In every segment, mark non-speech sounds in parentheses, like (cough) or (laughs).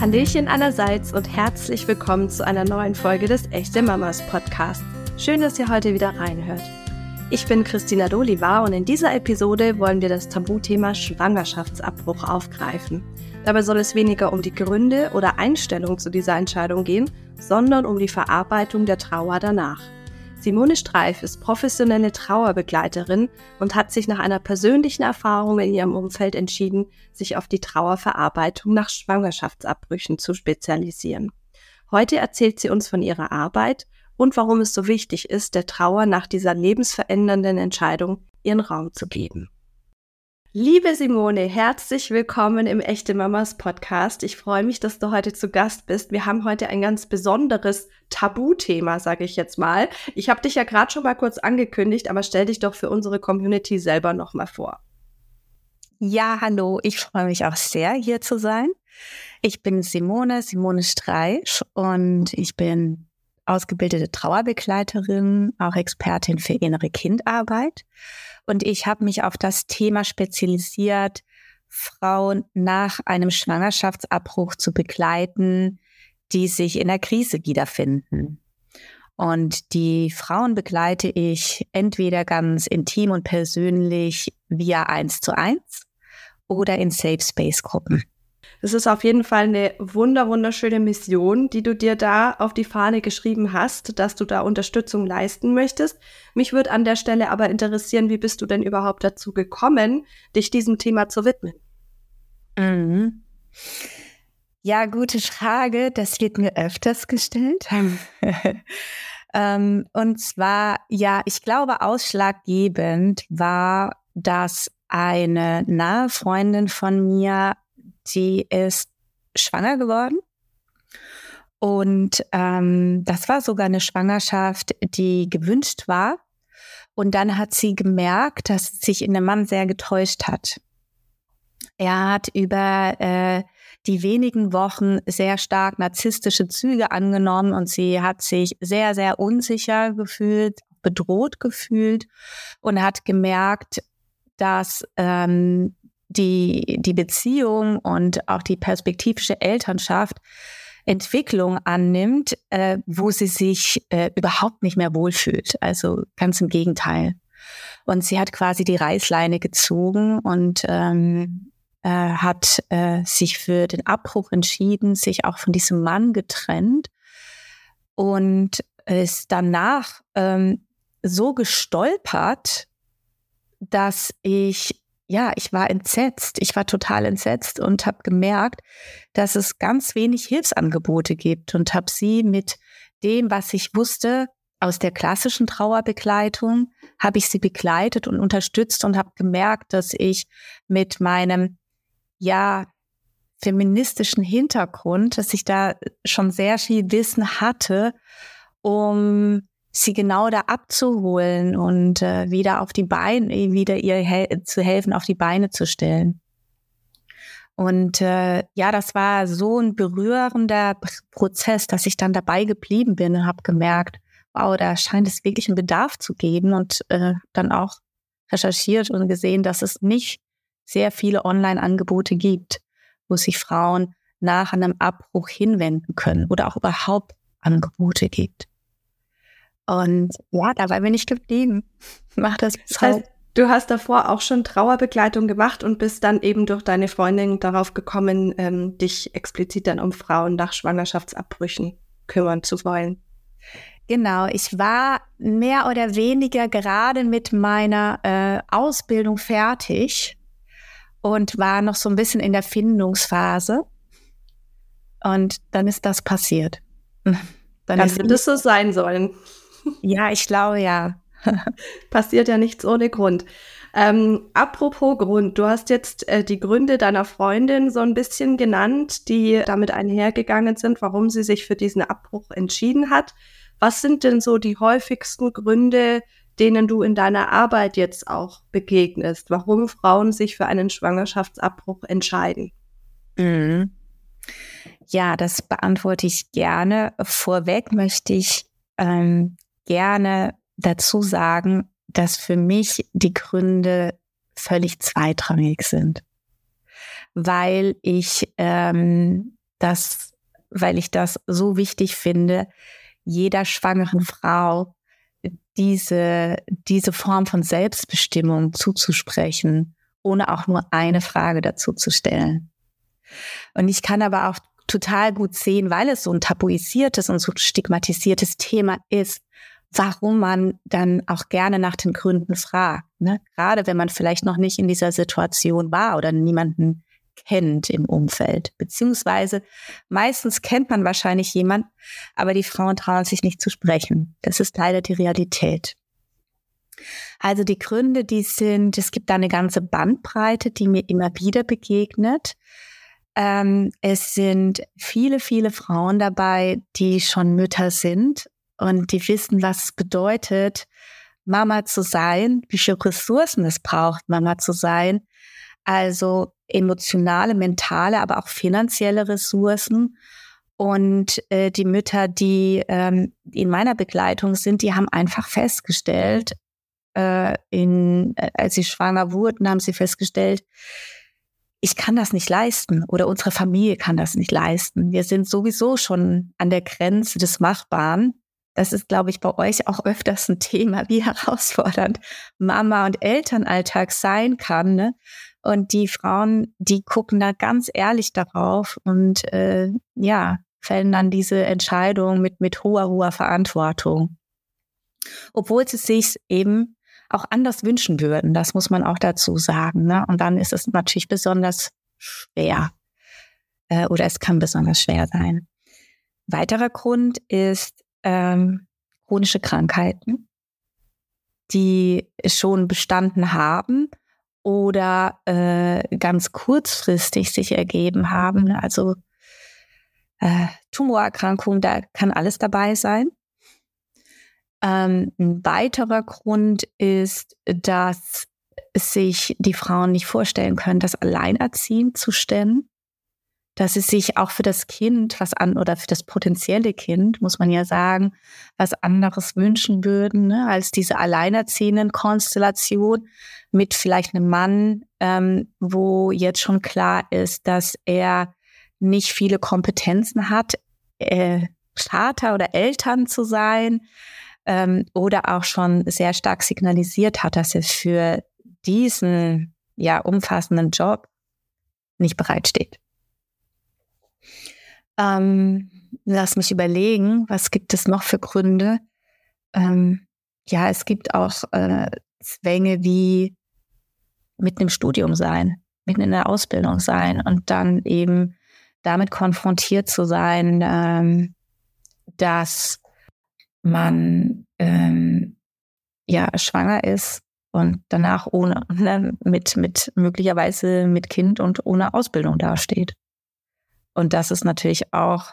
Hallöchen allerseits und herzlich willkommen zu einer neuen Folge des Echte Mamas Podcast. Schön, dass ihr heute wieder reinhört. Ich bin Christina Doliva und in dieser Episode wollen wir das Tabuthema Schwangerschaftsabbruch aufgreifen. Dabei soll es weniger um die Gründe oder Einstellung zu dieser Entscheidung gehen, sondern um die Verarbeitung der Trauer danach. Simone Streif ist professionelle Trauerbegleiterin und hat sich nach einer persönlichen Erfahrung in ihrem Umfeld entschieden, sich auf die Trauerverarbeitung nach Schwangerschaftsabbrüchen zu spezialisieren. Heute erzählt sie uns von ihrer Arbeit und warum es so wichtig ist, der Trauer nach dieser lebensverändernden Entscheidung ihren Raum zu geben. Liebe Simone, herzlich willkommen im Echte Mamas Podcast. Ich freue mich, dass du heute zu Gast bist. Wir haben heute ein ganz besonderes Tabuthema, sage ich jetzt mal. Ich habe dich ja gerade schon mal kurz angekündigt, aber stell dich doch für unsere Community selber noch mal vor. Ja, hallo, ich freue mich auch sehr, hier zu sein. Ich bin Simone, Simone Streich und ich bin ausgebildete Trauerbegleiterin, auch Expertin für innere Kindarbeit. Und ich habe mich auf das Thema spezialisiert, Frauen nach einem Schwangerschaftsabbruch zu begleiten, die sich in der Krise wiederfinden. Und die Frauen begleite ich entweder ganz intim und persönlich via eins zu eins oder in Safe Space Gruppen. Das ist auf jeden Fall eine wunder wunderschöne Mission, die du dir da auf die Fahne geschrieben hast, dass du da Unterstützung leisten möchtest. Mich würde an der Stelle aber interessieren, wie bist du denn überhaupt dazu gekommen, dich diesem Thema zu widmen? Mhm. Ja, gute Frage. Das wird mir öfters gestellt. (laughs) ähm, und zwar, ja, ich glaube, ausschlaggebend war, dass eine nahe Freundin von mir sie ist schwanger geworden. Und ähm, das war sogar eine Schwangerschaft, die gewünscht war. Und dann hat sie gemerkt, dass sie sich in dem Mann sehr getäuscht hat. Er hat über äh, die wenigen Wochen sehr stark narzisstische Züge angenommen und sie hat sich sehr, sehr unsicher gefühlt, bedroht gefühlt und hat gemerkt, dass ähm, die, die Beziehung und auch die perspektivische Elternschaft Entwicklung annimmt, äh, wo sie sich äh, überhaupt nicht mehr wohlfühlt. Also ganz im Gegenteil. Und sie hat quasi die Reißleine gezogen und ähm, äh, hat äh, sich für den Abbruch entschieden, sich auch von diesem Mann getrennt und ist danach ähm, so gestolpert, dass ich ja, ich war entsetzt. Ich war total entsetzt und habe gemerkt, dass es ganz wenig Hilfsangebote gibt und habe sie mit dem, was ich wusste, aus der klassischen Trauerbegleitung, habe ich sie begleitet und unterstützt und habe gemerkt, dass ich mit meinem, ja, feministischen Hintergrund, dass ich da schon sehr viel Wissen hatte, um sie genau da abzuholen und äh, wieder auf die Beine, wieder ihr hel zu helfen, auf die Beine zu stellen. Und äh, ja, das war so ein berührender Prozess, dass ich dann dabei geblieben bin und habe gemerkt, wow, da scheint es wirklich einen Bedarf zu geben und äh, dann auch recherchiert und gesehen, dass es nicht sehr viele Online-Angebote gibt, wo sich Frauen nach einem Abbruch hinwenden können oder auch überhaupt Angebote gibt. Und ja, dabei bin ich geblieben. Mach das bis heißt, Du hast davor auch schon Trauerbegleitung gemacht und bist dann eben durch deine Freundin darauf gekommen, ähm, dich explizit dann um Frauen nach Schwangerschaftsabbrüchen kümmern zu wollen. Genau, ich war mehr oder weniger gerade mit meiner äh, Ausbildung fertig und war noch so ein bisschen in der Findungsphase. Und dann ist das passiert. (laughs) Dann Kann das so sein sollen. Ja, ich glaube ja. (laughs) Passiert ja nichts ohne Grund. Ähm, apropos Grund, du hast jetzt äh, die Gründe deiner Freundin so ein bisschen genannt, die damit einhergegangen sind, warum sie sich für diesen Abbruch entschieden hat. Was sind denn so die häufigsten Gründe, denen du in deiner Arbeit jetzt auch begegnest, warum Frauen sich für einen Schwangerschaftsabbruch entscheiden? Mhm. Ja, das beantworte ich gerne. Vorweg möchte ich ähm, gerne dazu sagen, dass für mich die Gründe völlig zweitrangig sind, weil ich ähm, dass, weil ich das so wichtig finde, jeder schwangeren Frau diese, diese Form von Selbstbestimmung zuzusprechen, ohne auch nur eine Frage dazu zu stellen. Und ich kann aber auch total gut sehen, weil es so ein tabuisiertes und so stigmatisiertes Thema ist, warum man dann auch gerne nach den Gründen fragt. Ne? Gerade wenn man vielleicht noch nicht in dieser Situation war oder niemanden kennt im Umfeld. Beziehungsweise meistens kennt man wahrscheinlich jemanden, aber die Frauen trauen sich nicht zu sprechen. Das ist leider die Realität. Also die Gründe, die sind, es gibt da eine ganze Bandbreite, die mir immer wieder begegnet. Ähm, es sind viele, viele Frauen dabei, die schon Mütter sind und die wissen, was es bedeutet, Mama zu sein, wie viele Ressourcen es braucht, Mama zu sein. Also emotionale, mentale, aber auch finanzielle Ressourcen. Und äh, die Mütter, die ähm, in meiner Begleitung sind, die haben einfach festgestellt, äh, in, äh, als sie schwanger wurden, haben sie festgestellt, ich kann das nicht leisten oder unsere Familie kann das nicht leisten. Wir sind sowieso schon an der Grenze des Machbaren. Das ist, glaube ich, bei euch auch öfters ein Thema, wie herausfordernd Mama- und Elternalltag sein kann. Ne? Und die Frauen, die gucken da ganz ehrlich darauf und äh, ja, fällen dann diese Entscheidung mit, mit hoher, hoher Verantwortung. Obwohl sie sich eben auch anders wünschen würden. Das muss man auch dazu sagen. Ne? Und dann ist es natürlich besonders schwer äh, oder es kann besonders schwer sein. Weiterer Grund ist ähm, chronische Krankheiten, die schon bestanden haben oder äh, ganz kurzfristig sich ergeben haben. Also äh, Tumorerkrankung, da kann alles dabei sein. Ähm, ein weiterer Grund ist, dass sich die Frauen nicht vorstellen können, das alleinerziehend zu stemmen. Dass sie sich auch für das Kind was an oder für das potenzielle Kind, muss man ja sagen, was anderes wünschen würden, ne, als diese alleinerziehenden Konstellation mit vielleicht einem Mann, ähm, wo jetzt schon klar ist, dass er nicht viele Kompetenzen hat, äh, Vater oder Eltern zu sein, ähm, oder auch schon sehr stark signalisiert hat, dass er für diesen ja umfassenden Job nicht bereitsteht. Ähm, lass mich überlegen, was gibt es noch für Gründe? Ähm, ja, es gibt auch äh, Zwänge wie mitten im Studium sein, mitten in der Ausbildung sein und dann eben damit konfrontiert zu sein, ähm, dass man ähm, ja schwanger ist und danach ohne ne, (laughs) mit mit möglicherweise mit Kind und ohne Ausbildung dasteht. Und das ist natürlich auch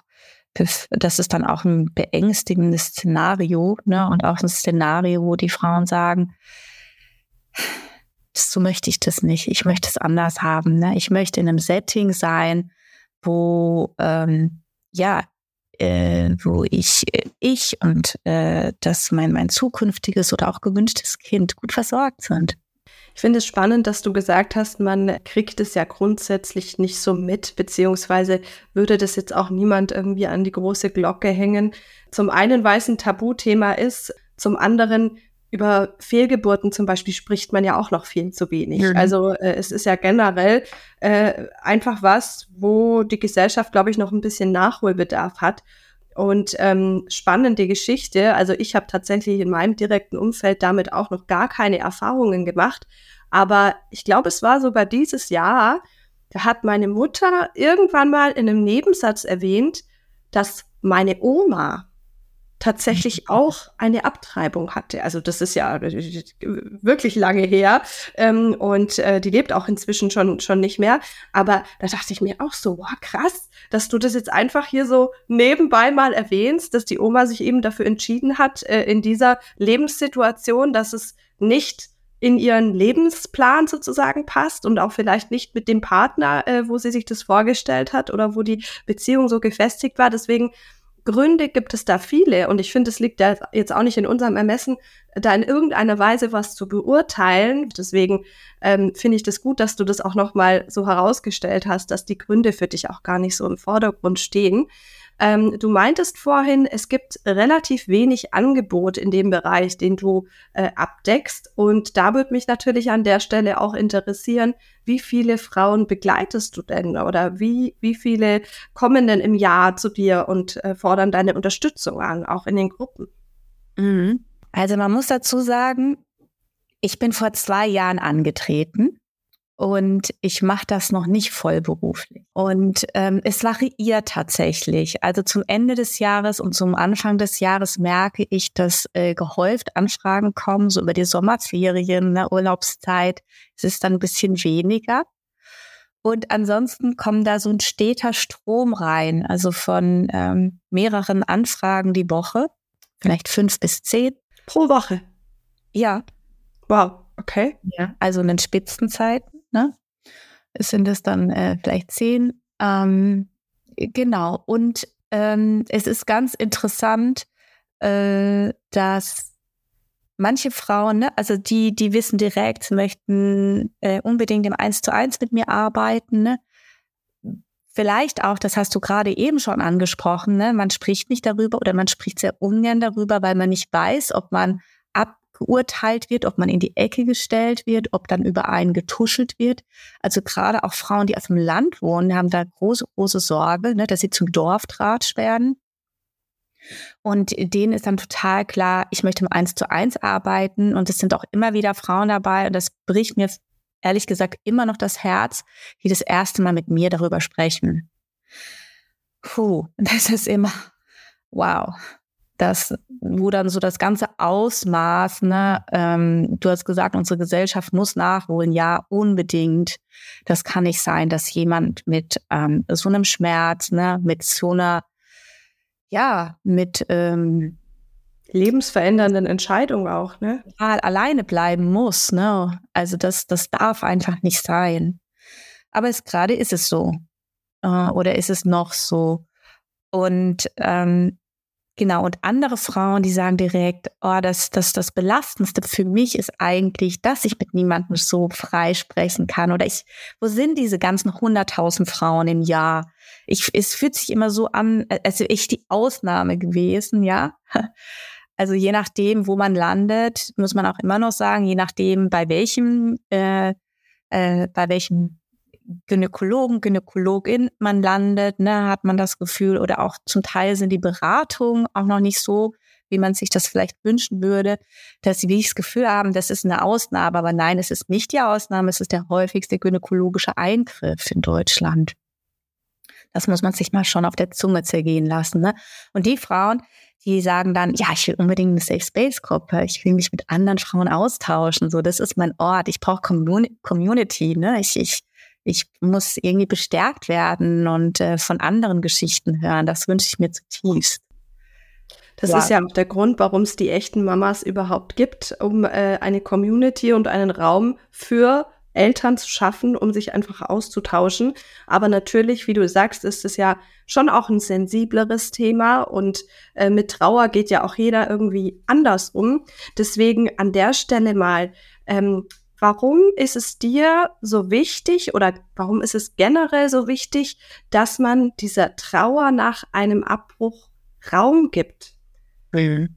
das ist dann auch ein beängstigendes Szenario, ne? Und auch ein Szenario, wo die Frauen sagen, so möchte ich das nicht. Ich möchte es anders haben. Ne? Ich möchte in einem Setting sein, wo ähm, ja äh, wo ich, ich und äh, dass mein, mein zukünftiges oder auch gewünschtes Kind gut versorgt sind. Ich finde es spannend, dass du gesagt hast, man kriegt es ja grundsätzlich nicht so mit, beziehungsweise würde das jetzt auch niemand irgendwie an die große Glocke hängen. Zum einen, weil es ein Tabuthema ist, zum anderen über Fehlgeburten zum Beispiel spricht man ja auch noch viel zu wenig. Mhm. Also äh, es ist ja generell äh, einfach was, wo die Gesellschaft, glaube ich, noch ein bisschen Nachholbedarf hat. Und ähm, spannende Geschichte. Also ich habe tatsächlich in meinem direkten Umfeld damit auch noch gar keine Erfahrungen gemacht. Aber ich glaube, es war sogar dieses Jahr, da hat meine Mutter irgendwann mal in einem Nebensatz erwähnt, dass meine Oma tatsächlich auch eine Abtreibung hatte. Also das ist ja wirklich lange her ähm, und äh, die lebt auch inzwischen schon schon nicht mehr. Aber da dachte ich mir auch so, wow, krass, dass du das jetzt einfach hier so nebenbei mal erwähnst, dass die Oma sich eben dafür entschieden hat äh, in dieser Lebenssituation, dass es nicht in ihren Lebensplan sozusagen passt und auch vielleicht nicht mit dem Partner, äh, wo sie sich das vorgestellt hat oder wo die Beziehung so gefestigt war. Deswegen Gründe gibt es da viele und ich finde, es liegt ja jetzt auch nicht in unserem Ermessen, da in irgendeiner Weise was zu beurteilen. Deswegen ähm, finde ich das gut, dass du das auch nochmal so herausgestellt hast, dass die Gründe für dich auch gar nicht so im Vordergrund stehen. Ähm, du meintest vorhin, es gibt relativ wenig Angebot in dem Bereich, den du äh, abdeckst. Und da würde mich natürlich an der Stelle auch interessieren, wie viele Frauen begleitest du denn oder wie, wie viele kommen denn im Jahr zu dir und äh, fordern deine Unterstützung an, auch in den Gruppen? Mhm. Also man muss dazu sagen, ich bin vor zwei Jahren angetreten und ich mache das noch nicht vollberuflich. Und ähm, es variiert tatsächlich. Also zum Ende des Jahres und zum Anfang des Jahres merke ich, dass äh, gehäuft Anfragen kommen, so über die Sommerferien, ne, Urlaubszeit. Es ist dann ein bisschen weniger. Und ansonsten kommt da so ein steter Strom rein, also von ähm, mehreren Anfragen die Woche, vielleicht fünf bis zehn. Pro Woche? Ja. Wow, okay. Ja, also in den Spitzenzeiten ne? Sind es dann äh, vielleicht zehn? Ähm, genau. Und ähm, es ist ganz interessant, äh, dass manche Frauen, ne, also die, die wissen direkt, möchten äh, unbedingt im Eins zu eins mit mir arbeiten, ne? Vielleicht auch, das hast du gerade eben schon angesprochen, ne? man spricht nicht darüber oder man spricht sehr ungern darüber, weil man nicht weiß, ob man geurteilt wird, ob man in die Ecke gestellt wird, ob dann über einen getuschelt wird. Also gerade auch Frauen, die auf dem Land wohnen, haben da große, große Sorge, ne, dass sie zum Dorftratsch werden. Und denen ist dann total klar, ich möchte im Eins zu eins arbeiten. Und es sind auch immer wieder Frauen dabei. Und das bricht mir ehrlich gesagt immer noch das Herz, die das erste Mal mit mir darüber sprechen. Puh, (laughs) das ist immer, wow das, wo dann so das ganze Ausmaß, ne, ähm, du hast gesagt, unsere Gesellschaft muss nachholen, ja, unbedingt. Das kann nicht sein, dass jemand mit ähm, so einem Schmerz, ne, mit so einer, ja, mit ähm, lebensverändernden Entscheidung auch, ne? Alleine bleiben muss, ne? Also das, das darf einfach nicht sein. Aber es gerade ist es so. Äh, oder ist es noch so? Und ähm, Genau, und andere Frauen, die sagen direkt, oh, das, das, das Belastendste für mich ist eigentlich, dass ich mit niemandem so frei sprechen kann. Oder ich, wo sind diese ganzen hunderttausend Frauen im Jahr? Ich, es fühlt sich immer so an, als wäre ich die Ausnahme gewesen, ja. (laughs) Also je nachdem, wo man landet, muss man auch immer noch sagen, je nachdem, bei welchem, äh, äh, bei welchem Gynäkologen, Gynäkologin man landet, ne, hat man das Gefühl, oder auch zum Teil sind die Beratungen auch noch nicht so, wie man sich das vielleicht wünschen würde, dass sie wie ich das Gefühl haben, das ist eine Ausnahme. Aber nein, es ist nicht die Ausnahme, es ist der häufigste gynäkologische Eingriff in Deutschland. Das muss man sich mal schon auf der Zunge zergehen lassen. Ne? Und die Frauen, die sagen dann, ja, ich will unbedingt eine Safe Space Gruppe, ich will mich mit anderen Frauen austauschen, so, das ist mein Ort, ich brauche Community, ne? Ich, ich ich muss irgendwie bestärkt werden und äh, von anderen Geschichten hören. Das wünsche ich mir zutiefst. Das ja. ist ja auch der Grund, warum es die echten Mamas überhaupt gibt, um äh, eine Community und einen Raum für Eltern zu schaffen, um sich einfach auszutauschen. Aber natürlich, wie du sagst, ist es ja schon auch ein sensibleres Thema und äh, mit Trauer geht ja auch jeder irgendwie anders um. Deswegen an der Stelle mal, ähm, Warum ist es dir so wichtig oder warum ist es generell so wichtig, dass man dieser Trauer nach einem Abbruch Raum gibt? Mhm.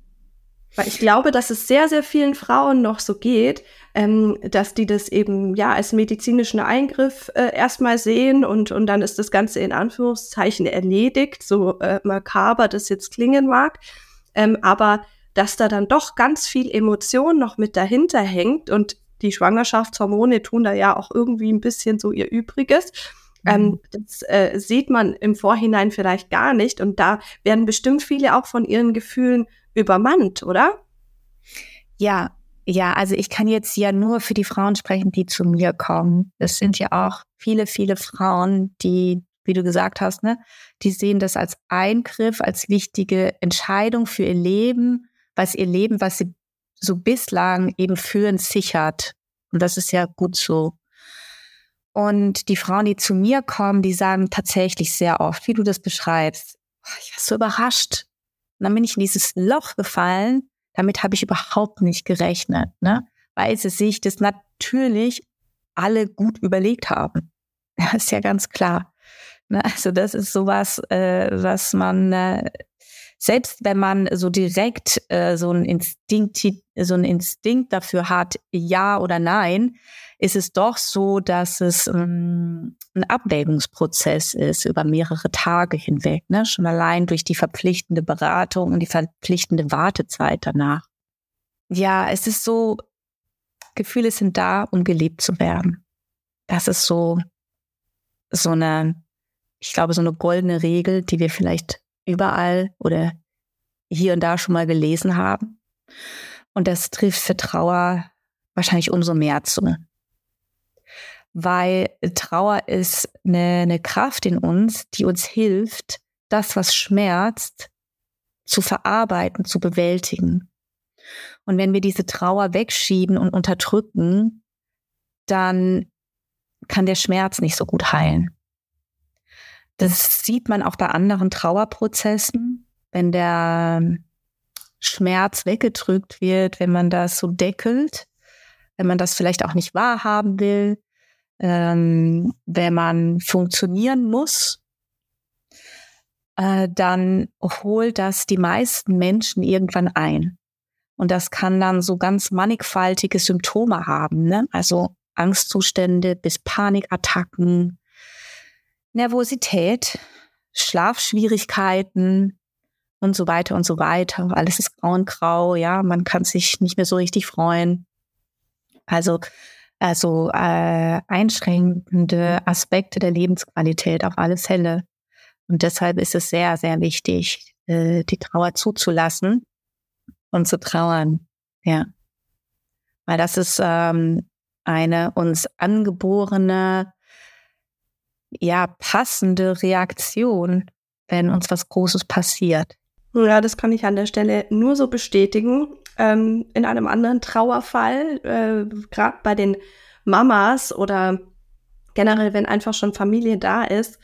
Weil ich glaube, dass es sehr, sehr vielen Frauen noch so geht, ähm, dass die das eben ja als medizinischen Eingriff äh, erstmal sehen und, und dann ist das Ganze in Anführungszeichen erledigt, so äh, makaber das jetzt klingen mag. Ähm, aber dass da dann doch ganz viel Emotion noch mit dahinter hängt und die Schwangerschaftshormone tun da ja auch irgendwie ein bisschen so ihr Übriges. Ähm, mhm. das äh, sieht man im Vorhinein vielleicht gar nicht. Und da werden bestimmt viele auch von ihren Gefühlen übermannt, oder? Ja, ja, also ich kann jetzt ja nur für die Frauen sprechen, die zu mir kommen. Es sind ja auch viele, viele Frauen, die, wie du gesagt hast, ne, die sehen das als Eingriff, als wichtige Entscheidung für ihr Leben, was ihr Leben, was sie so bislang eben führen sichert. Und das ist ja gut so. Und die Frauen, die zu mir kommen, die sagen tatsächlich sehr oft, wie du das beschreibst, ich war so überrascht. Und dann bin ich in dieses Loch gefallen. Damit habe ich überhaupt nicht gerechnet, ne? weil sie sich das natürlich alle gut überlegt haben. (laughs) Ja, ist ja ganz klar. Ne? Also das ist sowas, äh, was man äh, selbst wenn man so direkt äh, so ein Instinkt, so ein Instinkt dafür hat, ja oder nein, ist es doch so, dass es ähm, ein Abwägungsprozess ist über mehrere Tage hinweg, ne? schon allein durch die verpflichtende Beratung und die verpflichtende Wartezeit danach. Ja, es ist so, Gefühle sind da, um gelebt zu werden. Das ist so, so eine, ich glaube, so eine goldene Regel, die wir vielleicht überall oder hier und da schon mal gelesen haben. Und das trifft für Trauer wahrscheinlich umso mehr zu. Weil Trauer ist eine, eine Kraft in uns, die uns hilft, das, was schmerzt, zu verarbeiten, zu bewältigen. Und wenn wir diese Trauer wegschieben und unterdrücken, dann kann der Schmerz nicht so gut heilen. Das sieht man auch bei anderen Trauerprozessen, wenn der Schmerz weggedrückt wird, wenn man das so deckelt, wenn man das vielleicht auch nicht wahrhaben will, ähm, wenn man funktionieren muss, äh, dann holt das die meisten Menschen irgendwann ein. Und das kann dann so ganz mannigfaltige Symptome haben, ne? also Angstzustände bis Panikattacken, Nervosität, Schlafschwierigkeiten und so weiter und so weiter. Alles ist grau und grau, ja, man kann sich nicht mehr so richtig freuen. Also, also äh, einschränkende Aspekte der Lebensqualität auf alle Fälle. Und deshalb ist es sehr, sehr wichtig, äh, die Trauer zuzulassen und zu trauern. Ja. Weil das ist ähm, eine uns angeborene ja passende Reaktion, wenn uns was Großes passiert. Ja, das kann ich an der Stelle nur so bestätigen. Ähm, in einem anderen Trauerfall, äh, gerade bei den Mamas oder generell, wenn einfach schon Familie da ist,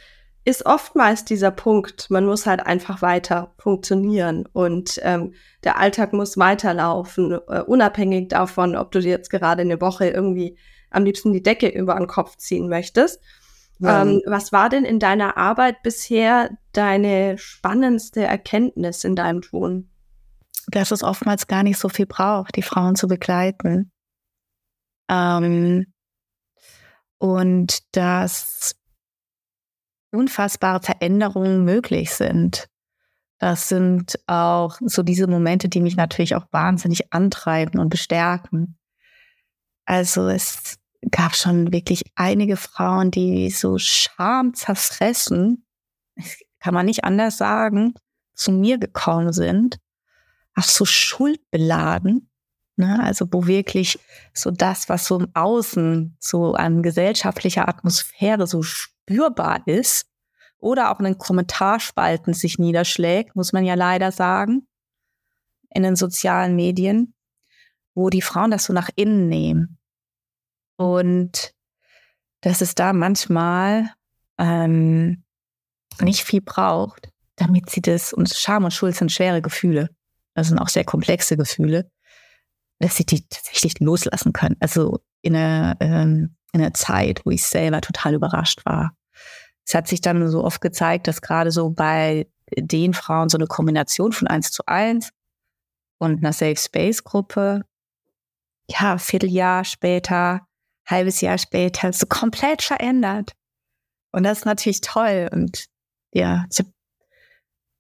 ist oftmals dieser Punkt, man muss halt einfach weiter funktionieren und ähm, der Alltag muss weiterlaufen, äh, unabhängig davon, ob du dir jetzt gerade eine Woche irgendwie am liebsten die Decke über den Kopf ziehen möchtest. Ähm, was war denn in deiner Arbeit bisher deine spannendste Erkenntnis in deinem Tun? Dass es oftmals gar nicht so viel braucht, die Frauen zu begleiten. Ähm, und dass unfassbare Veränderungen möglich sind. Das sind auch so diese Momente, die mich natürlich auch wahnsinnig antreiben und bestärken. Also es gab schon wirklich einige Frauen, die so Scham zerfressen, kann man nicht anders sagen, zu mir gekommen sind, auch so schuldbeladen, ne? also wo wirklich so das, was so im Außen, so an gesellschaftlicher Atmosphäre so spürbar ist, oder auch in den Kommentarspalten sich niederschlägt, muss man ja leider sagen, in den sozialen Medien, wo die Frauen das so nach innen nehmen und dass es da manchmal ähm, nicht viel braucht, damit sie das, und Scham und Schuld sind schwere Gefühle, das sind auch sehr komplexe Gefühle, dass sie die tatsächlich loslassen können. Also in einer, ähm, in einer Zeit, wo ich selber total überrascht war. Es hat sich dann so oft gezeigt, dass gerade so bei den Frauen so eine Kombination von eins zu eins und einer Safe Space Gruppe, ja, Vierteljahr später halbes Jahr später so komplett verändert. Und das ist natürlich toll. Und ja, ich habe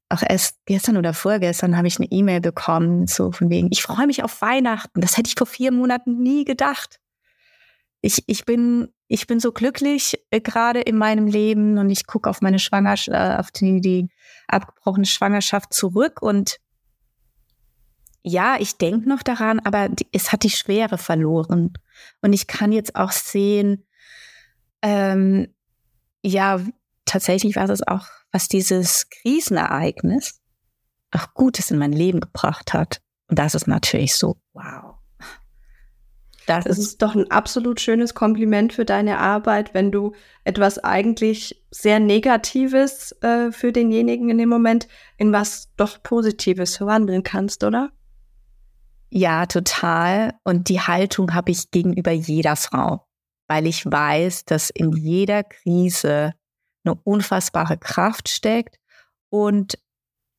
auch erst gestern oder vorgestern habe ich eine E-Mail bekommen, so von wegen, ich freue mich auf Weihnachten. Das hätte ich vor vier Monaten nie gedacht. Ich, ich bin, ich bin so glücklich äh, gerade in meinem Leben und ich gucke auf meine Schwangerschaft, auf die, die abgebrochene Schwangerschaft zurück und ja, ich denke noch daran, aber es hat die Schwere verloren. Und ich kann jetzt auch sehen, ähm, ja, tatsächlich war es auch, was dieses Krisenereignis auch Gutes in mein Leben gebracht hat. Und das ist natürlich so, wow. Das, das ist doch ein absolut schönes Kompliment für deine Arbeit, wenn du etwas eigentlich sehr Negatives äh, für denjenigen in dem Moment in was doch Positives verwandeln kannst, oder? Ja, total. Und die Haltung habe ich gegenüber jeder Frau, weil ich weiß, dass in jeder Krise eine unfassbare Kraft steckt und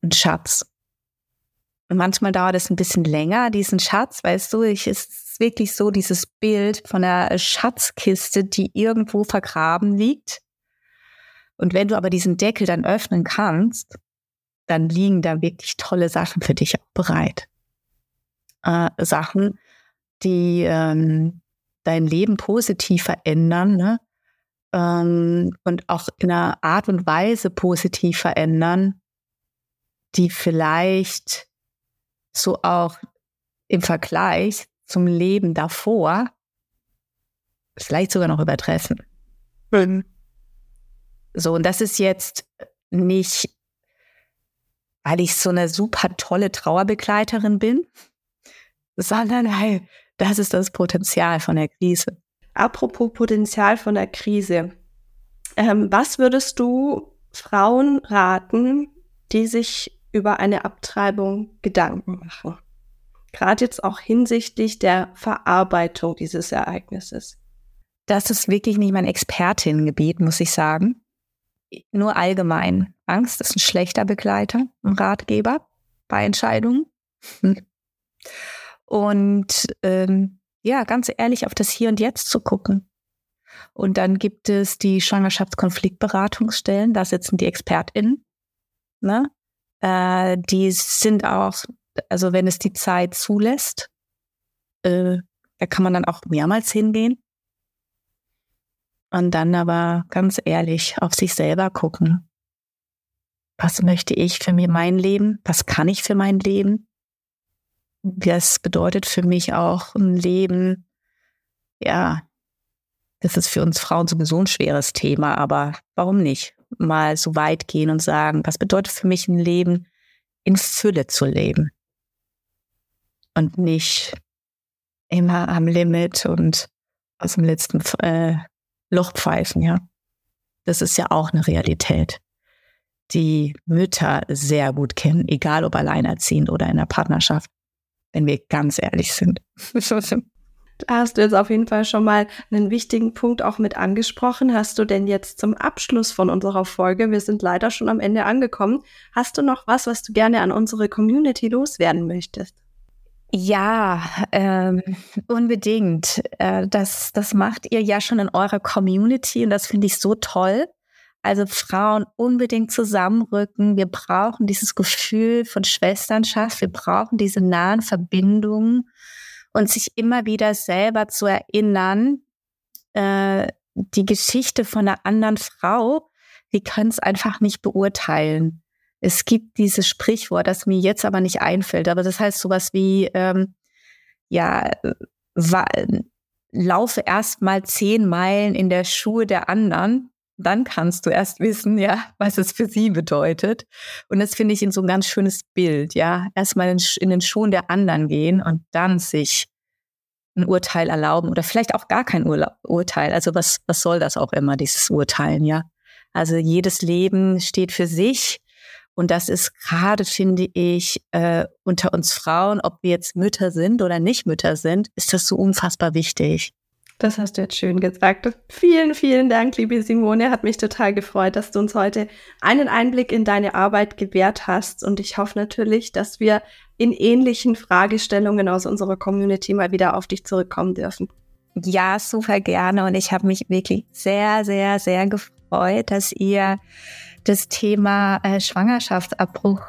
ein Schatz. Und manchmal dauert es ein bisschen länger, diesen Schatz, weißt du, ich ist wirklich so dieses Bild von einer Schatzkiste, die irgendwo vergraben liegt. Und wenn du aber diesen Deckel dann öffnen kannst, dann liegen da wirklich tolle Sachen für dich auch bereit. Äh, Sachen, die ähm, dein Leben positiv verändern ne? ähm, und auch in einer Art und Weise positiv verändern, die vielleicht so auch im Vergleich zum Leben davor vielleicht sogar noch übertreffen. Mhm. So, und das ist jetzt nicht, weil ich so eine super tolle Trauerbegleiterin bin, sondern hey, das ist das Potenzial von der Krise. Apropos Potenzial von der Krise. Ähm, was würdest du Frauen raten, die sich über eine Abtreibung Gedanken machen. Gerade jetzt auch hinsichtlich der Verarbeitung dieses Ereignisses. Das ist wirklich nicht mein Expertinnengebiet, muss ich sagen. Nur allgemein. Angst ist ein schlechter Begleiter, ein Ratgeber bei Entscheidungen. Und ähm, ja, ganz ehrlich, auf das Hier und Jetzt zu gucken. Und dann gibt es die Schwangerschaftskonfliktberatungsstellen, da sitzen die ExpertInnen. Ne? Äh, die sind auch, also wenn es die Zeit zulässt, äh, da kann man dann auch mehrmals hingehen. Und dann aber ganz ehrlich auf sich selber gucken. Was möchte ich für mir mein Leben? Was kann ich für mein Leben? Das bedeutet für mich auch ein Leben, ja, das ist für uns Frauen sowieso ein schweres Thema, aber warum nicht? mal so weit gehen und sagen, was bedeutet für mich ein Leben in Fülle zu leben und nicht immer am Limit und aus dem letzten äh, Loch pfeifen, ja. Das ist ja auch eine Realität, die Mütter sehr gut kennen, egal ob alleinerziehend oder in der Partnerschaft, wenn wir ganz ehrlich sind. Da (laughs) hast du jetzt auf jeden Fall schon mal einen wichtigen Punkt auch mit angesprochen. Hast du denn jetzt zum Abschluss von unserer Folge, wir sind leider schon am Ende angekommen, hast du noch was, was du gerne an unsere Community loswerden möchtest? Ja, ähm, unbedingt. Äh, das, das macht ihr ja schon in eurer Community und das finde ich so toll. Also Frauen unbedingt zusammenrücken. Wir brauchen dieses Gefühl von Schwesternschaft. Wir brauchen diese nahen Verbindungen und sich immer wieder selber zu erinnern, äh, die Geschichte von einer anderen Frau, wir können es einfach nicht beurteilen. Es gibt dieses Sprichwort, das mir jetzt aber nicht einfällt, aber das heißt sowas wie, ähm, ja, laufe erst mal zehn Meilen in der Schuhe der anderen dann kannst du erst wissen, ja, was es für sie bedeutet. Und das finde ich in so ein ganz schönes Bild, ja. Erstmal in, in den Schuhen der anderen gehen und dann sich ein Urteil erlauben oder vielleicht auch gar kein Urla Urteil. Also was, was soll das auch immer, dieses Urteilen, ja? Also jedes Leben steht für sich. Und das ist gerade, finde ich, äh, unter uns Frauen, ob wir jetzt Mütter sind oder nicht Mütter sind, ist das so unfassbar wichtig. Das hast du jetzt schön gesagt. Vielen, vielen Dank, liebe Simone. Hat mich total gefreut, dass du uns heute einen Einblick in deine Arbeit gewährt hast. Und ich hoffe natürlich, dass wir in ähnlichen Fragestellungen aus unserer Community mal wieder auf dich zurückkommen dürfen. Ja, super gerne. Und ich habe mich wirklich sehr, sehr, sehr gefreut, dass ihr das Thema äh, Schwangerschaftsabbruch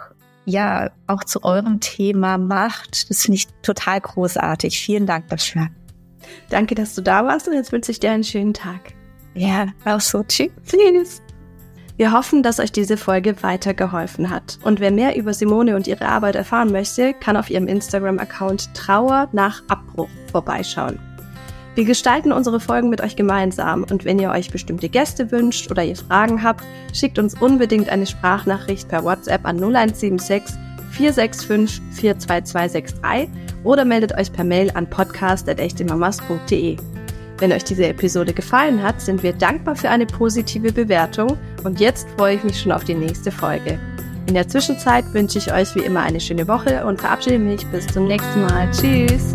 ja auch zu eurem Thema macht. Das finde ich total großartig. Vielen Dank dafür. Danke, dass du da warst und jetzt wünsche ich dir einen schönen Tag. Ja, auch so. Tschüss. Tschüss. Wir hoffen, dass euch diese Folge weitergeholfen hat. Und wer mehr über Simone und ihre Arbeit erfahren möchte, kann auf ihrem Instagram-Account Trauer nach Abbruch vorbeischauen. Wir gestalten unsere Folgen mit euch gemeinsam und wenn ihr euch bestimmte Gäste wünscht oder ihr Fragen habt, schickt uns unbedingt eine Sprachnachricht per WhatsApp an 0176 465 42263 oder meldet euch per Mail an podcast.echtemamas.de. Wenn euch diese Episode gefallen hat, sind wir dankbar für eine positive Bewertung und jetzt freue ich mich schon auf die nächste Folge. In der Zwischenzeit wünsche ich euch wie immer eine schöne Woche und verabschiede mich bis zum nächsten Mal. Tschüss!